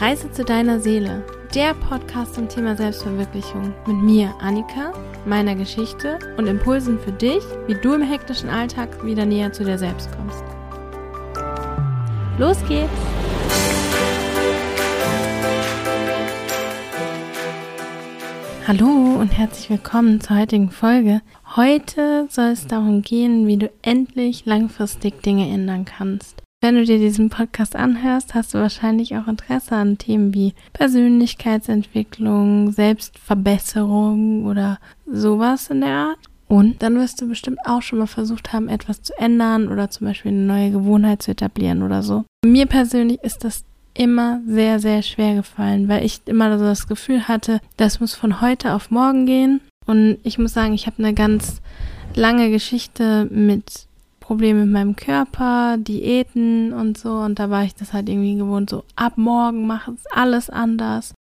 Reise zu deiner Seele, der Podcast zum Thema Selbstverwirklichung mit mir, Annika, meiner Geschichte und Impulsen für dich, wie du im hektischen Alltag wieder näher zu dir selbst kommst. Los geht's! Hallo und herzlich willkommen zur heutigen Folge. Heute soll es darum gehen, wie du endlich langfristig Dinge ändern kannst. Wenn du dir diesen Podcast anhörst, hast du wahrscheinlich auch Interesse an Themen wie Persönlichkeitsentwicklung, Selbstverbesserung oder sowas in der Art. Und dann wirst du bestimmt auch schon mal versucht haben, etwas zu ändern oder zum Beispiel eine neue Gewohnheit zu etablieren oder so. Mir persönlich ist das immer sehr, sehr schwer gefallen, weil ich immer so das Gefühl hatte, das muss von heute auf morgen gehen. Und ich muss sagen, ich habe eine ganz lange Geschichte mit Probleme mit meinem Körper, Diäten und so. Und da war ich das halt irgendwie gewohnt, so ab morgen macht es alles anders.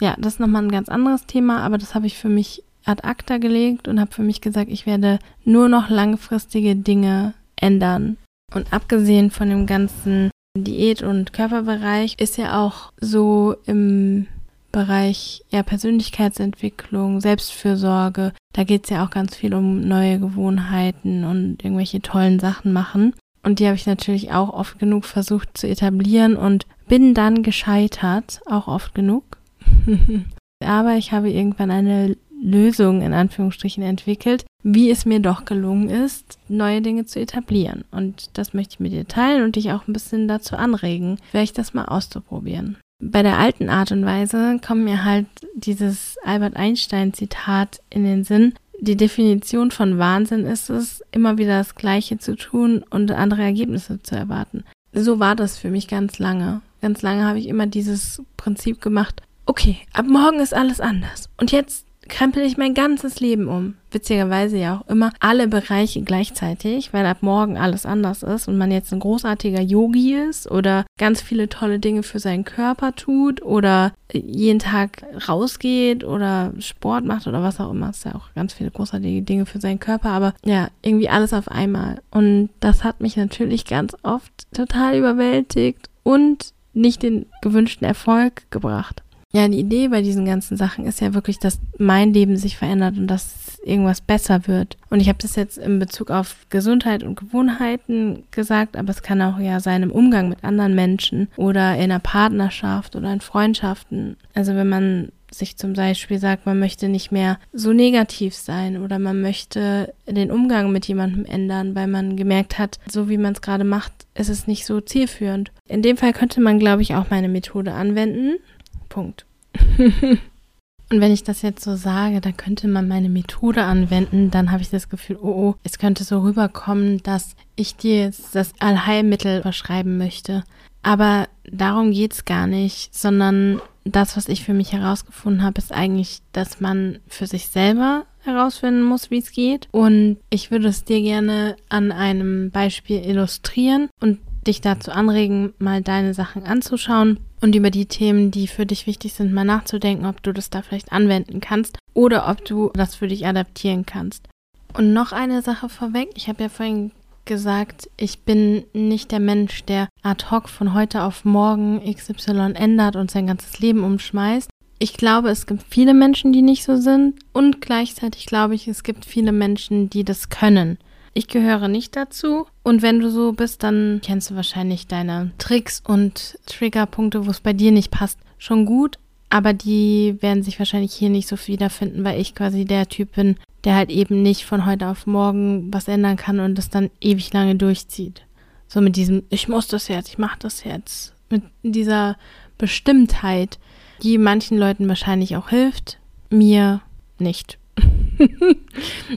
Ja, das ist nochmal ein ganz anderes Thema, aber das habe ich für mich ad acta gelegt und habe für mich gesagt, ich werde nur noch langfristige Dinge ändern. Und abgesehen von dem ganzen Diät- und Körperbereich ist ja auch so im Bereich ja, Persönlichkeitsentwicklung, Selbstfürsorge. Da geht es ja auch ganz viel um neue Gewohnheiten und irgendwelche tollen Sachen machen. Und die habe ich natürlich auch oft genug versucht zu etablieren und bin dann gescheitert, auch oft genug. Aber ich habe irgendwann eine Lösung in Anführungsstrichen entwickelt, wie es mir doch gelungen ist, neue Dinge zu etablieren. Und das möchte ich mit dir teilen und dich auch ein bisschen dazu anregen, vielleicht das mal auszuprobieren. Bei der alten Art und Weise kommt mir halt dieses Albert Einstein Zitat in den Sinn. Die Definition von Wahnsinn ist es, immer wieder das Gleiche zu tun und andere Ergebnisse zu erwarten. So war das für mich ganz lange. Ganz lange habe ich immer dieses Prinzip gemacht, okay, ab morgen ist alles anders. Und jetzt krempel ich mein ganzes Leben um. Witzigerweise ja auch immer alle Bereiche gleichzeitig, weil ab morgen alles anders ist und man jetzt ein großartiger Yogi ist oder ganz viele tolle Dinge für seinen Körper tut oder jeden Tag rausgeht oder Sport macht oder was auch immer. Es ist ja auch ganz viele großartige Dinge für seinen Körper, aber ja, irgendwie alles auf einmal. Und das hat mich natürlich ganz oft total überwältigt und nicht den gewünschten Erfolg gebracht. Ja, die Idee bei diesen ganzen Sachen ist ja wirklich, dass mein Leben sich verändert und dass irgendwas besser wird. Und ich habe das jetzt in Bezug auf Gesundheit und Gewohnheiten gesagt, aber es kann auch ja sein im Umgang mit anderen Menschen oder in einer Partnerschaft oder in Freundschaften. Also wenn man sich zum Beispiel sagt, man möchte nicht mehr so negativ sein oder man möchte den Umgang mit jemandem ändern, weil man gemerkt hat, so wie man es gerade macht, ist es nicht so zielführend. In dem Fall könnte man, glaube ich, auch meine Methode anwenden. Punkt. Und wenn ich das jetzt so sage, dann könnte man meine Methode anwenden, dann habe ich das Gefühl, oh, oh, es könnte so rüberkommen, dass ich dir jetzt das Allheilmittel verschreiben möchte. Aber darum geht es gar nicht, sondern das, was ich für mich herausgefunden habe, ist eigentlich, dass man für sich selber herausfinden muss, wie es geht. Und ich würde es dir gerne an einem Beispiel illustrieren und dich dazu anregen, mal deine Sachen anzuschauen und über die Themen, die für dich wichtig sind, mal nachzudenken, ob du das da vielleicht anwenden kannst oder ob du das für dich adaptieren kannst. Und noch eine Sache vorweg. Ich habe ja vorhin gesagt, ich bin nicht der Mensch, der ad hoc von heute auf morgen XY ändert und sein ganzes Leben umschmeißt. Ich glaube, es gibt viele Menschen, die nicht so sind und gleichzeitig glaube ich, es gibt viele Menschen, die das können. Ich gehöre nicht dazu. Und wenn du so bist, dann kennst du wahrscheinlich deine Tricks und Triggerpunkte, wo es bei dir nicht passt, schon gut. Aber die werden sich wahrscheinlich hier nicht so wiederfinden, weil ich quasi der Typ bin, der halt eben nicht von heute auf morgen was ändern kann und das dann ewig lange durchzieht. So mit diesem, ich muss das jetzt, ich mach das jetzt. Mit dieser Bestimmtheit, die manchen Leuten wahrscheinlich auch hilft, mir nicht.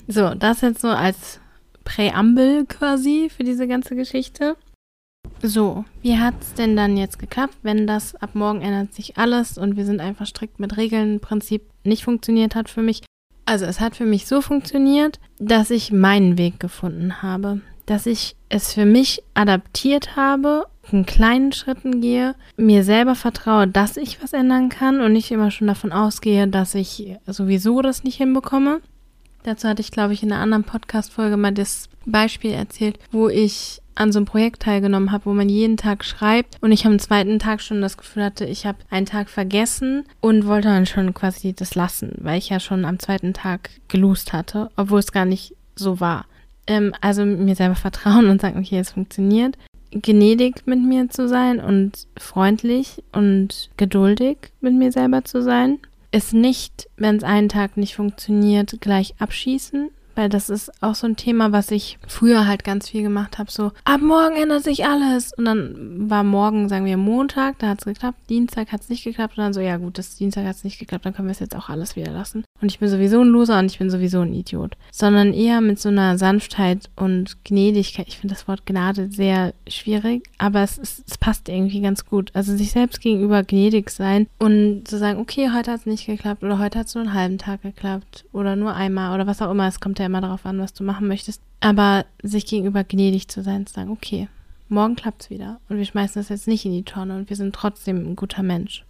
so, das jetzt so als Präambel quasi für diese ganze Geschichte. So, wie hat es denn dann jetzt geklappt, wenn das ab morgen ändert sich alles und wir sind einfach strikt mit Regeln Prinzip nicht funktioniert hat für mich? Also es hat für mich so funktioniert, dass ich meinen Weg gefunden habe, dass ich es für mich adaptiert habe, in kleinen Schritten gehe, mir selber vertraue, dass ich was ändern kann und nicht immer schon davon ausgehe, dass ich sowieso das nicht hinbekomme Dazu hatte ich, glaube ich, in einer anderen Podcast-Folge mal das Beispiel erzählt, wo ich an so einem Projekt teilgenommen habe, wo man jeden Tag schreibt und ich am zweiten Tag schon das Gefühl hatte, ich habe einen Tag vergessen und wollte dann schon quasi das lassen, weil ich ja schon am zweiten Tag gelust hatte, obwohl es gar nicht so war. Ähm, also mir selber vertrauen und sagen, okay, es funktioniert. Gnädig mit mir zu sein und freundlich und geduldig mit mir selber zu sein. Es nicht, wenn es einen Tag nicht funktioniert, gleich abschießen, weil das ist auch so ein Thema, was ich früher halt ganz viel gemacht habe. So, ab morgen ändert sich alles. Und dann war morgen, sagen wir, Montag, da hat es geklappt. Dienstag hat es nicht geklappt. Und dann so, ja gut, das Dienstag hat es nicht geklappt, dann können wir es jetzt auch alles wieder lassen. Und ich bin sowieso ein Loser und ich bin sowieso ein Idiot. Sondern eher mit so einer Sanftheit und Gnädigkeit. Ich finde das Wort Gnade sehr schwierig, aber es, ist, es passt irgendwie ganz gut. Also sich selbst gegenüber gnädig sein und zu sagen, okay, heute hat es nicht geklappt oder heute hat es nur einen halben Tag geklappt oder nur einmal oder was auch immer. Es kommt ja immer darauf an, was du machen möchtest. Aber sich gegenüber gnädig zu sein, zu sagen, okay, morgen klappt es wieder und wir schmeißen das jetzt nicht in die Tonne und wir sind trotzdem ein guter Mensch.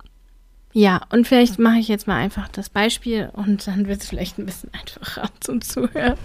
Ja, und vielleicht mache ich jetzt mal einfach das Beispiel und dann wird es vielleicht ein bisschen einfacher zum Zuhören.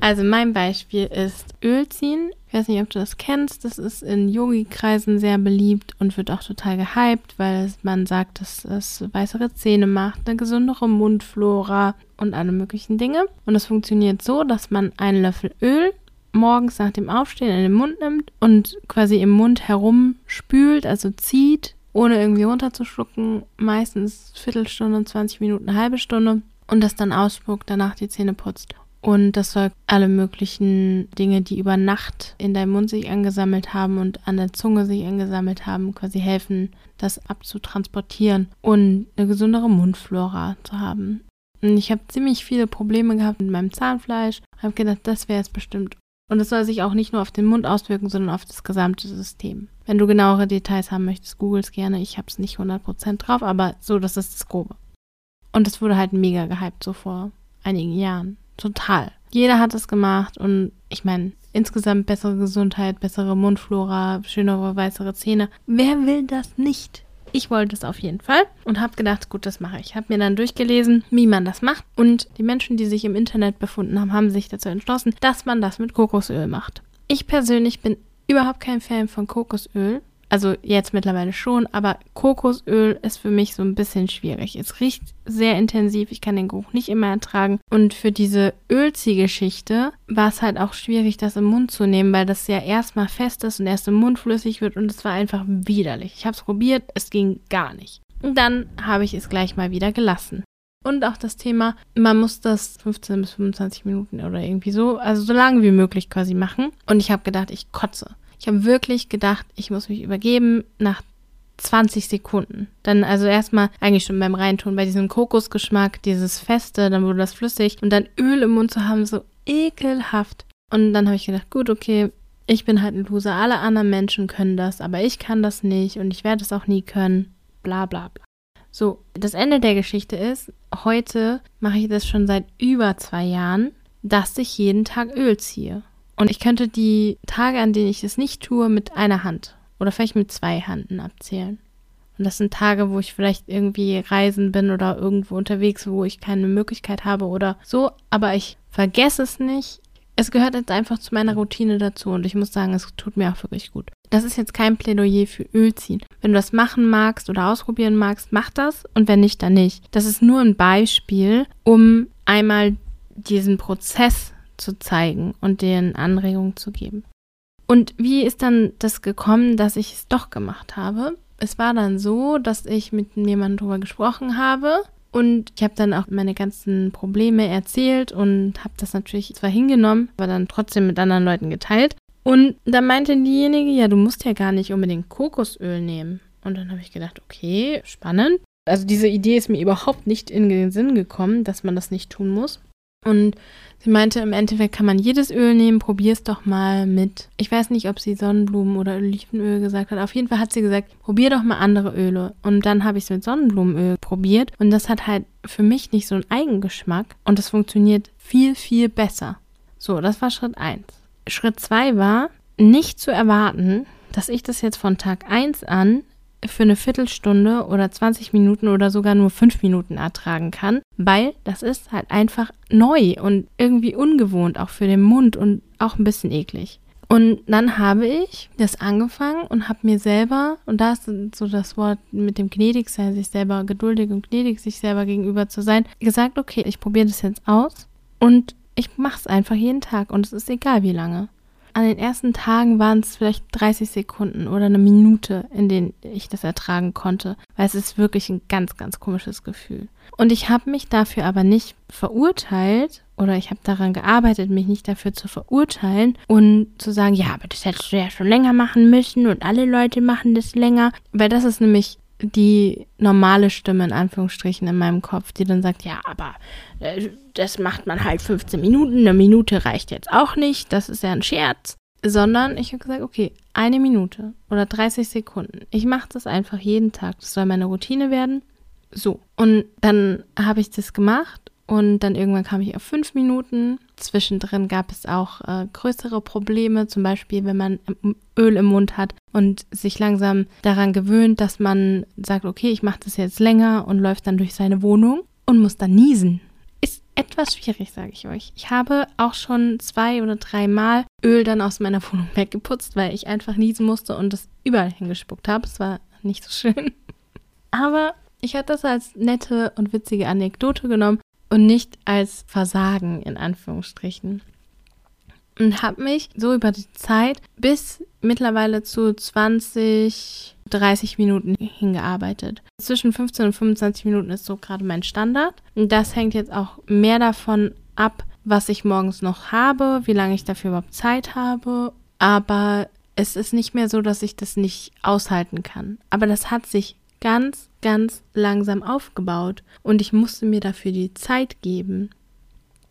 Also mein Beispiel ist Öl ziehen. Ich weiß nicht, ob du das kennst. Das ist in Yogi-Kreisen sehr beliebt und wird auch total gehypt, weil man sagt, dass es weißere Zähne macht, eine gesundere Mundflora und alle möglichen Dinge. Und es funktioniert so, dass man einen Löffel Öl morgens nach dem Aufstehen in den Mund nimmt und quasi im Mund herumspült, also zieht, ohne irgendwie runterzuschlucken. Meistens Viertelstunde, 20 Minuten, halbe Stunde. Und das dann ausspuckt, danach die Zähne putzt. Und das soll alle möglichen Dinge, die über Nacht in deinem Mund sich angesammelt haben und an der Zunge sich angesammelt haben, quasi helfen, das abzutransportieren und eine gesundere Mundflora zu haben. Und ich habe ziemlich viele Probleme gehabt mit meinem Zahnfleisch. Habe gedacht, das wäre es bestimmt. Und es soll sich auch nicht nur auf den Mund auswirken, sondern auf das gesamte System. Wenn du genauere Details haben möchtest, google es gerne. Ich habe es nicht 100% drauf, aber so, das ist das Grobe. Und es wurde halt mega gehypt, so vor einigen Jahren. Total. Jeder hat es gemacht und ich meine, insgesamt bessere Gesundheit, bessere Mundflora, schönere, weißere Zähne. Wer will das nicht? Ich wollte es auf jeden Fall und habe gedacht, gut, das mache ich. Habe mir dann durchgelesen, wie man das macht. Und die Menschen, die sich im Internet befunden haben, haben sich dazu entschlossen, dass man das mit Kokosöl macht. Ich persönlich bin überhaupt kein Fan von Kokosöl. Also jetzt mittlerweile schon, aber Kokosöl ist für mich so ein bisschen schwierig. Es riecht sehr intensiv, ich kann den Geruch nicht immer ertragen. Und für diese Ölziehgeschichte war es halt auch schwierig, das im Mund zu nehmen, weil das ja erstmal fest ist und erst im Mund flüssig wird und es war einfach widerlich. Ich habe es probiert, es ging gar nicht. Und dann habe ich es gleich mal wieder gelassen. Und auch das Thema, man muss das 15 bis 25 Minuten oder irgendwie so, also so lange wie möglich quasi machen. Und ich habe gedacht, ich kotze. Ich habe wirklich gedacht, ich muss mich übergeben nach 20 Sekunden. Dann also erstmal eigentlich schon beim Reintun bei diesem Kokosgeschmack, dieses Feste, dann wurde das flüssig und dann Öl im Mund zu haben, so ekelhaft. Und dann habe ich gedacht, gut, okay, ich bin halt ein Loser. Alle anderen Menschen können das, aber ich kann das nicht und ich werde es auch nie können. Bla bla bla. So, das Ende der Geschichte ist, heute mache ich das schon seit über zwei Jahren, dass ich jeden Tag Öl ziehe. Und ich könnte die Tage, an denen ich es nicht tue, mit einer Hand oder vielleicht mit zwei Händen abzählen. Und das sind Tage, wo ich vielleicht irgendwie reisen bin oder irgendwo unterwegs, wo ich keine Möglichkeit habe oder so. Aber ich vergesse es nicht. Es gehört jetzt einfach zu meiner Routine dazu und ich muss sagen, es tut mir auch wirklich gut. Das ist jetzt kein Plädoyer für Ölziehen. Wenn du das machen magst oder ausprobieren magst, mach das und wenn nicht, dann nicht. Das ist nur ein Beispiel, um einmal diesen Prozess zu zeigen und denen Anregungen zu geben. Und wie ist dann das gekommen, dass ich es doch gemacht habe? Es war dann so, dass ich mit jemandem darüber gesprochen habe und ich habe dann auch meine ganzen Probleme erzählt und habe das natürlich zwar hingenommen, aber dann trotzdem mit anderen Leuten geteilt. Und da meinte diejenige, ja, du musst ja gar nicht unbedingt Kokosöl nehmen. Und dann habe ich gedacht, okay, spannend. Also diese Idee ist mir überhaupt nicht in den Sinn gekommen, dass man das nicht tun muss. Und sie meinte, im Endeffekt kann man jedes Öl nehmen, probier es doch mal mit. Ich weiß nicht, ob sie Sonnenblumen oder Olivenöl gesagt hat. Auf jeden Fall hat sie gesagt, probier doch mal andere Öle. Und dann habe ich es mit Sonnenblumenöl probiert. Und das hat halt für mich nicht so einen Eigengeschmack. Und das funktioniert viel, viel besser. So, das war Schritt 1. Schritt 2 war, nicht zu erwarten, dass ich das jetzt von Tag 1 an für eine Viertelstunde oder 20 Minuten oder sogar nur 5 Minuten ertragen kann, weil das ist halt einfach neu und irgendwie ungewohnt, auch für den Mund und auch ein bisschen eklig. Und dann habe ich das angefangen und habe mir selber, und da ist so das Wort mit dem gnädig sein, sich selber geduldig und gnädig sich selber gegenüber zu sein, gesagt, okay, ich probiere das jetzt aus und ich mache es einfach jeden Tag und es ist egal wie lange. An den ersten Tagen waren es vielleicht 30 Sekunden oder eine Minute, in denen ich das ertragen konnte, weil es ist wirklich ein ganz, ganz komisches Gefühl. Und ich habe mich dafür aber nicht verurteilt oder ich habe daran gearbeitet, mich nicht dafür zu verurteilen und zu sagen, ja, aber das hättest du ja schon länger machen müssen und alle Leute machen das länger, weil das ist nämlich die normale Stimme in Anführungsstrichen in meinem Kopf, die dann sagt, ja, aber äh, das macht man halt 15 Minuten, eine Minute reicht jetzt auch nicht, das ist ja ein Scherz. Sondern ich habe gesagt, okay, eine Minute oder 30 Sekunden. Ich mache das einfach jeden Tag. Das soll meine Routine werden. So. Und dann habe ich das gemacht und dann irgendwann kam ich auf fünf Minuten. Zwischendrin gab es auch äh, größere Probleme, zum Beispiel, wenn man Öl im Mund hat und sich langsam daran gewöhnt, dass man sagt, okay, ich mache das jetzt länger und läuft dann durch seine Wohnung und muss dann niesen. Ist etwas schwierig, sage ich euch. Ich habe auch schon zwei oder dreimal Öl dann aus meiner Wohnung weggeputzt, weil ich einfach niesen musste und das überall hingespuckt habe. Es war nicht so schön. Aber ich hatte das als nette und witzige Anekdote genommen und nicht als Versagen in Anführungsstrichen und habe mich so über die Zeit bis mittlerweile zu 20, 30 Minuten hingearbeitet. Zwischen 15 und 25 Minuten ist so gerade mein Standard. Und das hängt jetzt auch mehr davon ab, was ich morgens noch habe, wie lange ich dafür überhaupt Zeit habe. Aber es ist nicht mehr so, dass ich das nicht aushalten kann. Aber das hat sich ganz, ganz langsam aufgebaut und ich musste mir dafür die Zeit geben.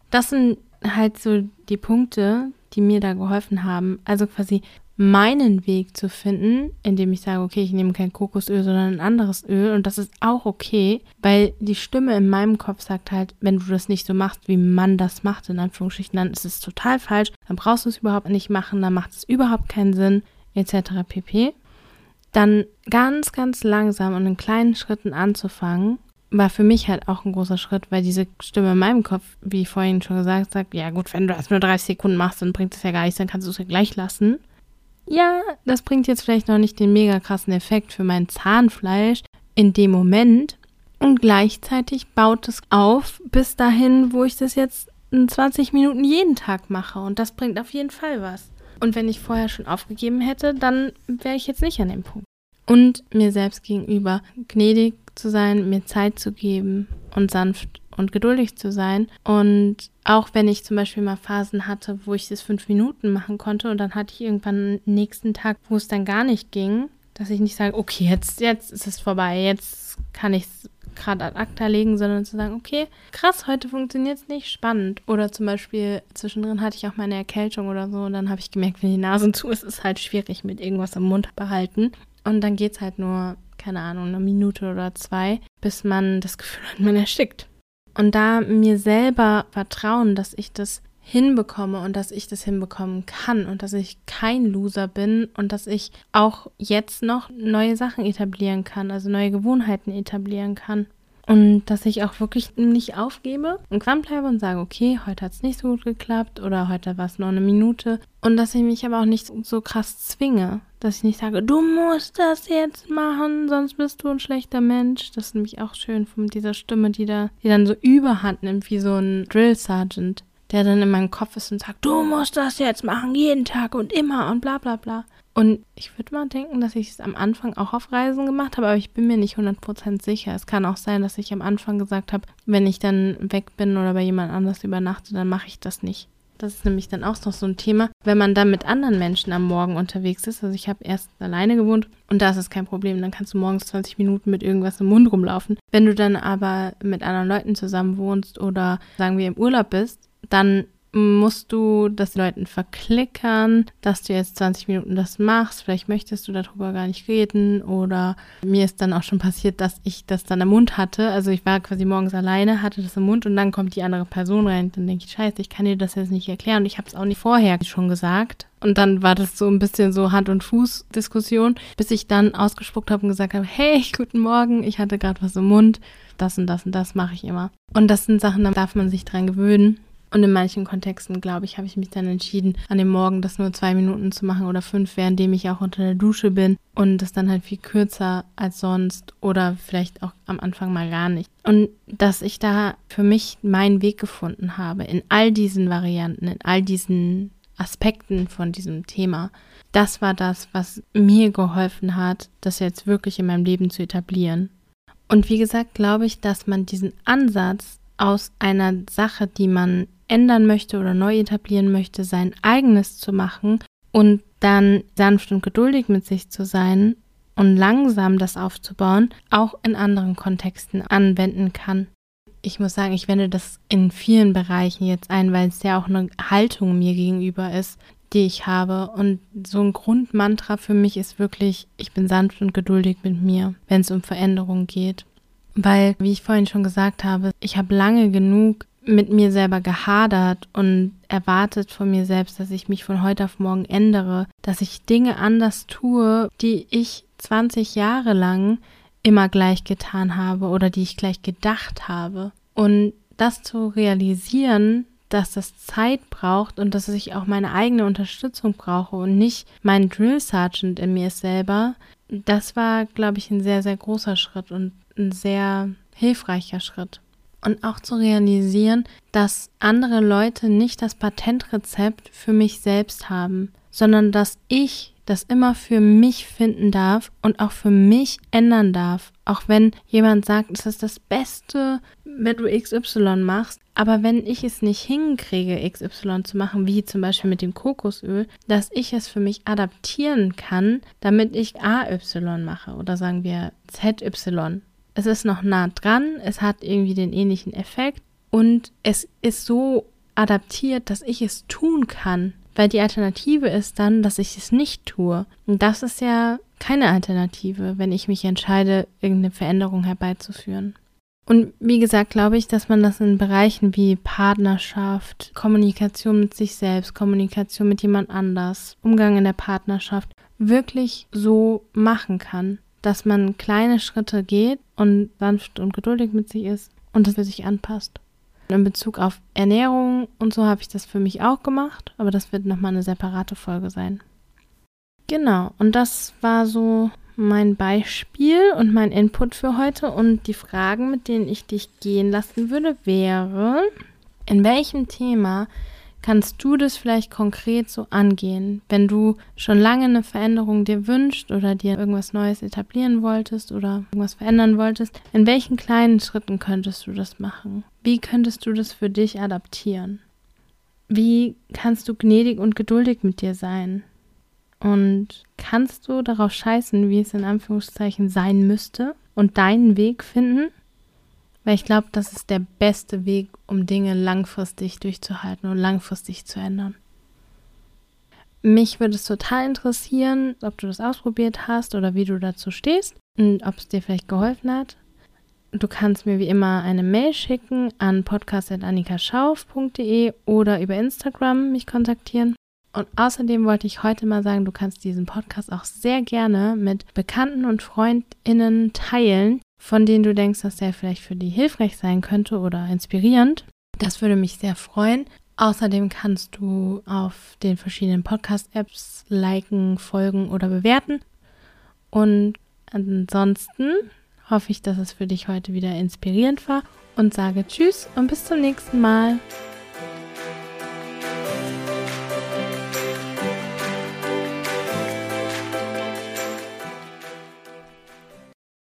Das sind halt so die Punkte, die mir da geholfen haben. Also quasi meinen Weg zu finden, indem ich sage, okay, ich nehme kein Kokosöl, sondern ein anderes Öl und das ist auch okay, weil die Stimme in meinem Kopf sagt halt, wenn du das nicht so machst, wie man das macht, in Anführungsstrichen, dann ist es total falsch, dann brauchst du es überhaupt nicht machen, dann macht es überhaupt keinen Sinn, etc. pp. Dann ganz, ganz langsam und in kleinen Schritten anzufangen war für mich halt auch ein großer Schritt, weil diese Stimme in meinem Kopf, wie vorhin schon gesagt habe, ja gut, wenn du das nur 30 Sekunden machst, dann bringt es ja gar nichts, dann kannst du es ja gleich lassen. Ja, das bringt jetzt vielleicht noch nicht den mega krassen Effekt für mein Zahnfleisch in dem Moment. Und gleichzeitig baut es auf bis dahin, wo ich das jetzt in 20 Minuten jeden Tag mache. Und das bringt auf jeden Fall was. Und wenn ich vorher schon aufgegeben hätte, dann wäre ich jetzt nicht an dem Punkt. Und mir selbst gegenüber gnädig zu sein, mir Zeit zu geben und sanft und geduldig zu sein. Und auch wenn ich zum Beispiel mal Phasen hatte, wo ich das fünf Minuten machen konnte und dann hatte ich irgendwann einen nächsten Tag, wo es dann gar nicht ging, dass ich nicht sage, okay, jetzt, jetzt ist es vorbei, jetzt kann ich es gerade ad acta legen, sondern zu sagen, okay, krass, heute funktioniert es nicht, spannend. Oder zum Beispiel zwischendrin hatte ich auch meine Erkältung oder so und dann habe ich gemerkt, wenn die Nase zu ist, ist halt schwierig mit irgendwas im Mund behalten. Und dann geht es halt nur keine Ahnung, eine Minute oder zwei, bis man das Gefühl hat, man erstickt. Und da mir selber vertrauen, dass ich das hinbekomme und dass ich das hinbekommen kann und dass ich kein Loser bin und dass ich auch jetzt noch neue Sachen etablieren kann, also neue Gewohnheiten etablieren kann. Und dass ich auch wirklich nicht aufgebe und dranbleibe und sage, okay, heute hat es nicht so gut geklappt oder heute war es nur eine Minute. Und dass ich mich aber auch nicht so krass zwinge. Dass ich nicht sage, du musst das jetzt machen, sonst bist du ein schlechter Mensch. Das ist nämlich auch schön von dieser Stimme, die da, die dann so überhand nimmt, wie so ein Drill Sergeant, der dann in meinem Kopf ist und sagt, du musst das jetzt machen, jeden Tag und immer und bla bla bla. Und ich würde mal denken, dass ich es am Anfang auch auf Reisen gemacht habe, aber ich bin mir nicht 100% sicher. Es kann auch sein, dass ich am Anfang gesagt habe, wenn ich dann weg bin oder bei jemand anders übernachte, dann mache ich das nicht. Das ist nämlich dann auch noch so ein Thema, wenn man dann mit anderen Menschen am Morgen unterwegs ist. Also ich habe erst alleine gewohnt und da ist es kein Problem. Dann kannst du morgens 20 Minuten mit irgendwas im Mund rumlaufen. Wenn du dann aber mit anderen Leuten zusammen wohnst oder sagen wir im Urlaub bist, dann musst du das Leuten verklickern, dass du jetzt 20 Minuten das machst. Vielleicht möchtest du darüber gar nicht reden. Oder mir ist dann auch schon passiert, dass ich das dann im Mund hatte. Also ich war quasi morgens alleine, hatte das im Mund und dann kommt die andere Person rein. Dann denke ich, scheiße, ich kann dir das jetzt nicht erklären. Und ich habe es auch nicht vorher schon gesagt. Und dann war das so ein bisschen so Hand- und Fuß-Diskussion, bis ich dann ausgespuckt habe und gesagt habe, hey, guten Morgen, ich hatte gerade was im Mund. Das und das und das mache ich immer. Und das sind Sachen, da darf man sich dran gewöhnen. Und in manchen Kontexten, glaube ich, habe ich mich dann entschieden, an dem Morgen das nur zwei Minuten zu machen oder fünf, währenddem ich auch unter der Dusche bin und das dann halt viel kürzer als sonst oder vielleicht auch am Anfang mal gar nicht. Und dass ich da für mich meinen Weg gefunden habe in all diesen Varianten, in all diesen Aspekten von diesem Thema. Das war das, was mir geholfen hat, das jetzt wirklich in meinem Leben zu etablieren. Und wie gesagt, glaube ich, dass man diesen Ansatz aus einer Sache, die man ändern möchte oder neu etablieren möchte, sein eigenes zu machen und dann sanft und geduldig mit sich zu sein und langsam das aufzubauen, auch in anderen Kontexten anwenden kann. Ich muss sagen, ich wende das in vielen Bereichen jetzt ein, weil es ja auch eine Haltung mir gegenüber ist, die ich habe. Und so ein Grundmantra für mich ist wirklich, ich bin sanft und geduldig mit mir, wenn es um Veränderung geht. Weil, wie ich vorhin schon gesagt habe, ich habe lange genug mit mir selber gehadert und erwartet von mir selbst, dass ich mich von heute auf morgen ändere, dass ich Dinge anders tue, die ich 20 Jahre lang immer gleich getan habe oder die ich gleich gedacht habe. Und das zu realisieren, dass das Zeit braucht und dass ich auch meine eigene Unterstützung brauche und nicht mein Drill Sergeant in mir selber, das war, glaube ich, ein sehr, sehr großer Schritt und ein sehr hilfreicher Schritt. Und auch zu realisieren, dass andere Leute nicht das Patentrezept für mich selbst haben, sondern dass ich das immer für mich finden darf und auch für mich ändern darf. Auch wenn jemand sagt, es ist das Beste, wenn du XY machst. Aber wenn ich es nicht hinkriege, XY zu machen, wie zum Beispiel mit dem Kokosöl, dass ich es für mich adaptieren kann, damit ich AY mache oder sagen wir ZY. Es ist noch nah dran, es hat irgendwie den ähnlichen Effekt und es ist so adaptiert, dass ich es tun kann. Weil die Alternative ist dann, dass ich es nicht tue. Und das ist ja keine Alternative, wenn ich mich entscheide, irgendeine Veränderung herbeizuführen. Und wie gesagt, glaube ich, dass man das in Bereichen wie Partnerschaft, Kommunikation mit sich selbst, Kommunikation mit jemand anders, Umgang in der Partnerschaft wirklich so machen kann, dass man kleine Schritte geht und sanft und geduldig mit sich ist und das für sich anpasst. In Bezug auf Ernährung und so habe ich das für mich auch gemacht, aber das wird nochmal eine separate Folge sein. Genau, und das war so mein Beispiel und mein Input für heute. Und die Fragen, mit denen ich dich gehen lassen würde, wäre, in welchem Thema kannst du das vielleicht konkret so angehen, wenn du schon lange eine Veränderung dir wünschst oder dir irgendwas Neues etablieren wolltest oder irgendwas verändern wolltest? In welchen kleinen Schritten könntest du das machen? Wie könntest du das für dich adaptieren? Wie kannst du gnädig und geduldig mit dir sein? Und kannst du darauf scheißen, wie es in Anführungszeichen sein müsste und deinen Weg finden? Weil ich glaube, das ist der beste Weg, um Dinge langfristig durchzuhalten und langfristig zu ändern. Mich würde es total interessieren, ob du das ausprobiert hast oder wie du dazu stehst und ob es dir vielleicht geholfen hat. Du kannst mir wie immer eine Mail schicken an podcast.annikaschauf.de oder über Instagram mich kontaktieren. Und außerdem wollte ich heute mal sagen, du kannst diesen Podcast auch sehr gerne mit Bekannten und Freundinnen teilen, von denen du denkst, dass der vielleicht für die hilfreich sein könnte oder inspirierend. Das würde mich sehr freuen. Außerdem kannst du auf den verschiedenen Podcast-Apps liken, folgen oder bewerten. Und ansonsten hoffe ich, dass es für dich heute wieder inspirierend war und sage Tschüss und bis zum nächsten Mal.